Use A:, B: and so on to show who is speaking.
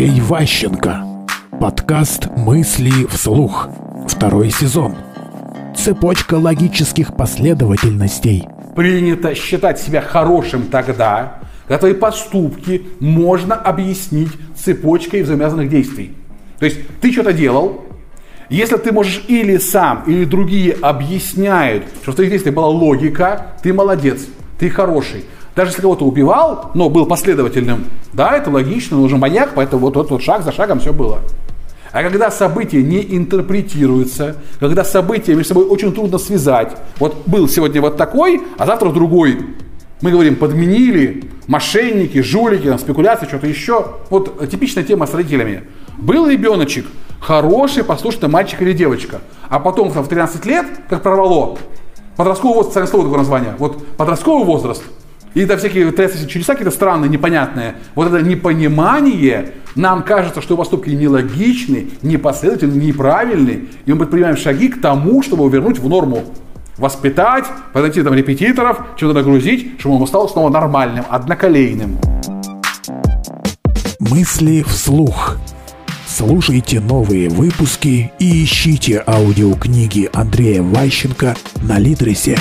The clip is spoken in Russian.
A: Андрей Ващенко. Подкаст «Мысли вслух». Второй сезон. Цепочка логических последовательностей.
B: Принято считать себя хорошим тогда, когда твои поступки можно объяснить цепочкой взаимосвязанных действий. То есть ты что-то делал, если ты можешь или сам, или другие объясняют, что в твоих действиях была логика, ты молодец, ты хороший. Даже если кого-то убивал, но был последовательным, да, это логично, он уже маньяк, поэтому вот, вот, вот шаг за шагом все было. А когда события не интерпретируются, когда события между собой очень трудно связать, вот был сегодня вот такой, а завтра другой, мы говорим, подменили, мошенники, жулики, спекуляции, что-то еще. Вот типичная тема с родителями. Был ребеночек, хороший, послушный мальчик или девочка, а потом в 13 лет, как прорвало, подростковый возраст, слово такое название, вот подростковый возраст – и это всякие чудеса какие-то странные, непонятные. Вот это непонимание, нам кажется, что поступки нелогичны, непоследовательны, неправильны. И мы предпринимаем шаги к тому, чтобы вернуть в норму. Воспитать, подойти там репетиторов, что-то нагрузить, чтобы он стал снова нормальным, одноколейным.
A: Мысли вслух. Слушайте новые выпуски и ищите аудиокниги Андрея Ващенко на Литресе.